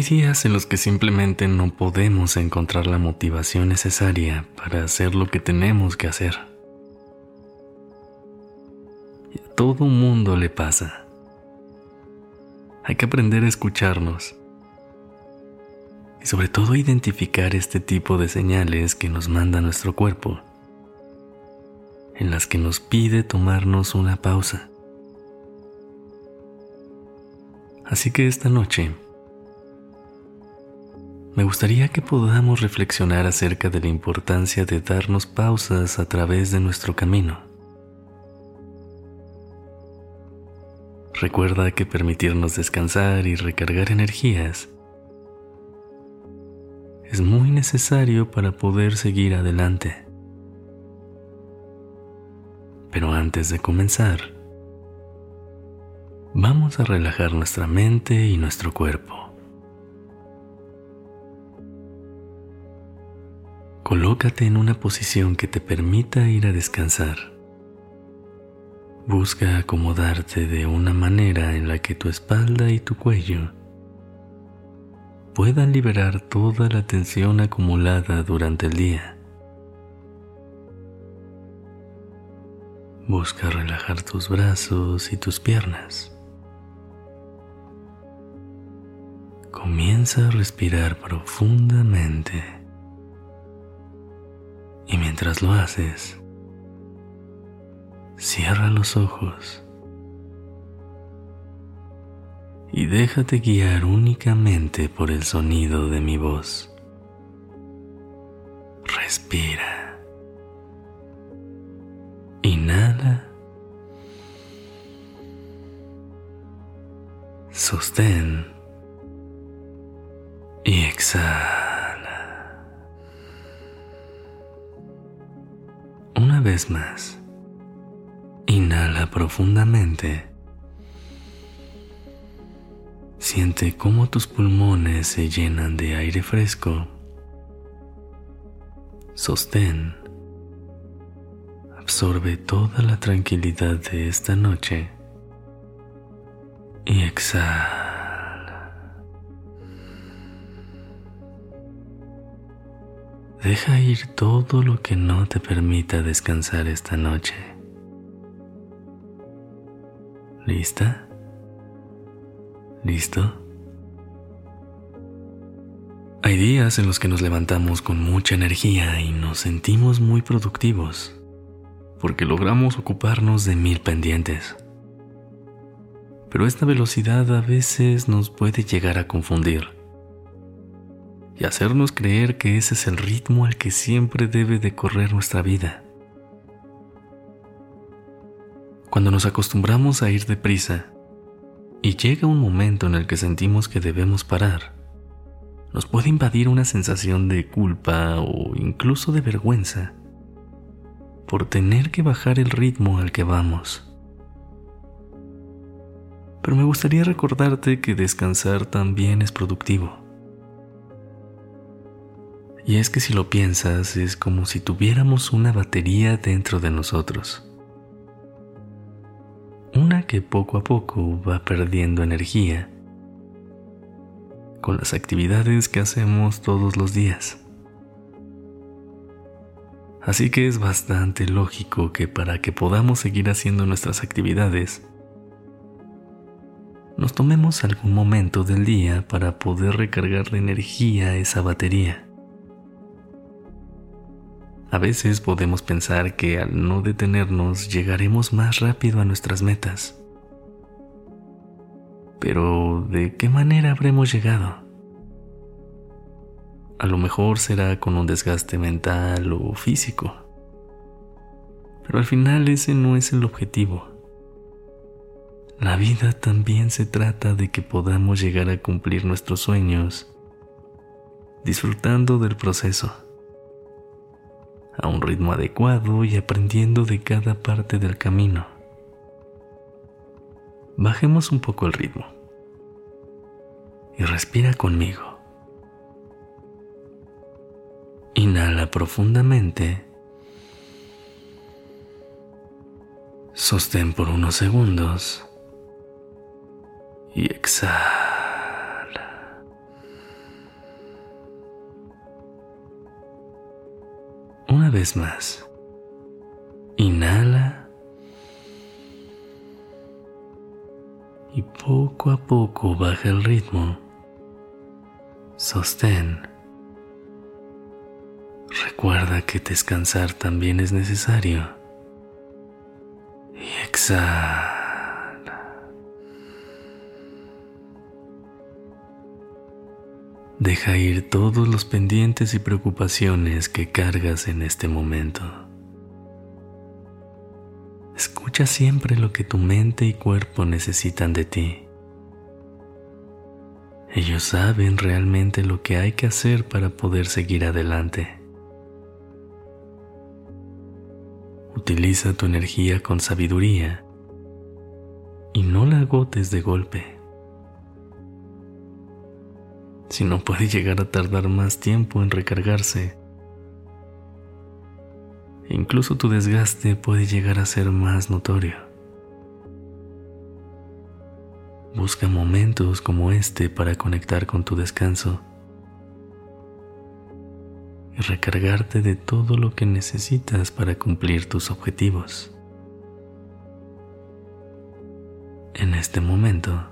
Hay días en los que simplemente no podemos encontrar la motivación necesaria para hacer lo que tenemos que hacer. Y a todo mundo le pasa. Hay que aprender a escucharnos y sobre todo identificar este tipo de señales que nos manda nuestro cuerpo, en las que nos pide tomarnos una pausa. Así que esta noche, me gustaría que podamos reflexionar acerca de la importancia de darnos pausas a través de nuestro camino. Recuerda que permitirnos descansar y recargar energías es muy necesario para poder seguir adelante. Pero antes de comenzar, vamos a relajar nuestra mente y nuestro cuerpo. Colócate en una posición que te permita ir a descansar. Busca acomodarte de una manera en la que tu espalda y tu cuello puedan liberar toda la tensión acumulada durante el día. Busca relajar tus brazos y tus piernas. Comienza a respirar profundamente. Mientras lo haces, cierra los ojos y déjate guiar únicamente por el sonido de mi voz. Respira. Inhala. Sostén. Y exhala. Vez más. Inhala profundamente. Siente cómo tus pulmones se llenan de aire fresco. Sostén. Absorbe toda la tranquilidad de esta noche. Y exhala. Deja ir todo lo que no te permita descansar esta noche. ¿Lista? ¿Listo? Hay días en los que nos levantamos con mucha energía y nos sentimos muy productivos, porque logramos ocuparnos de mil pendientes. Pero esta velocidad a veces nos puede llegar a confundir y hacernos creer que ese es el ritmo al que siempre debe de correr nuestra vida. Cuando nos acostumbramos a ir deprisa y llega un momento en el que sentimos que debemos parar, nos puede invadir una sensación de culpa o incluso de vergüenza por tener que bajar el ritmo al que vamos. Pero me gustaría recordarte que descansar también es productivo y es que si lo piensas, es como si tuviéramos una batería dentro de nosotros. Una que poco a poco va perdiendo energía con las actividades que hacemos todos los días. Así que es bastante lógico que para que podamos seguir haciendo nuestras actividades, nos tomemos algún momento del día para poder recargar de energía esa batería. A veces podemos pensar que al no detenernos llegaremos más rápido a nuestras metas. Pero ¿de qué manera habremos llegado? A lo mejor será con un desgaste mental o físico. Pero al final ese no es el objetivo. La vida también se trata de que podamos llegar a cumplir nuestros sueños disfrutando del proceso, a un ritmo adecuado y aprendiendo de cada parte del camino. Bajemos un poco el ritmo y respira conmigo. Inhala profundamente. Sostén por unos segundos y exhala. Vez más. Inhala. Y poco a poco baja el ritmo. Sostén. Recuerda que descansar también es necesario. Y exhala. Deja ir todos los pendientes y preocupaciones que cargas en este momento. Escucha siempre lo que tu mente y cuerpo necesitan de ti. Ellos saben realmente lo que hay que hacer para poder seguir adelante. Utiliza tu energía con sabiduría y no la agotes de golpe si no puede llegar a tardar más tiempo en recargarse. Incluso tu desgaste puede llegar a ser más notorio. Busca momentos como este para conectar con tu descanso y recargarte de todo lo que necesitas para cumplir tus objetivos. En este momento,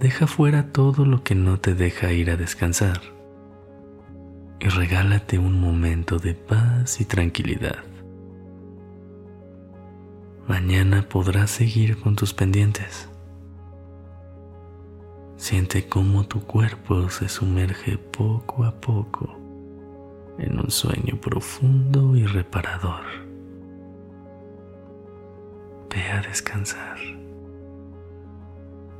Deja fuera todo lo que no te deja ir a descansar y regálate un momento de paz y tranquilidad. Mañana podrás seguir con tus pendientes. Siente cómo tu cuerpo se sumerge poco a poco en un sueño profundo y reparador. Ve a descansar.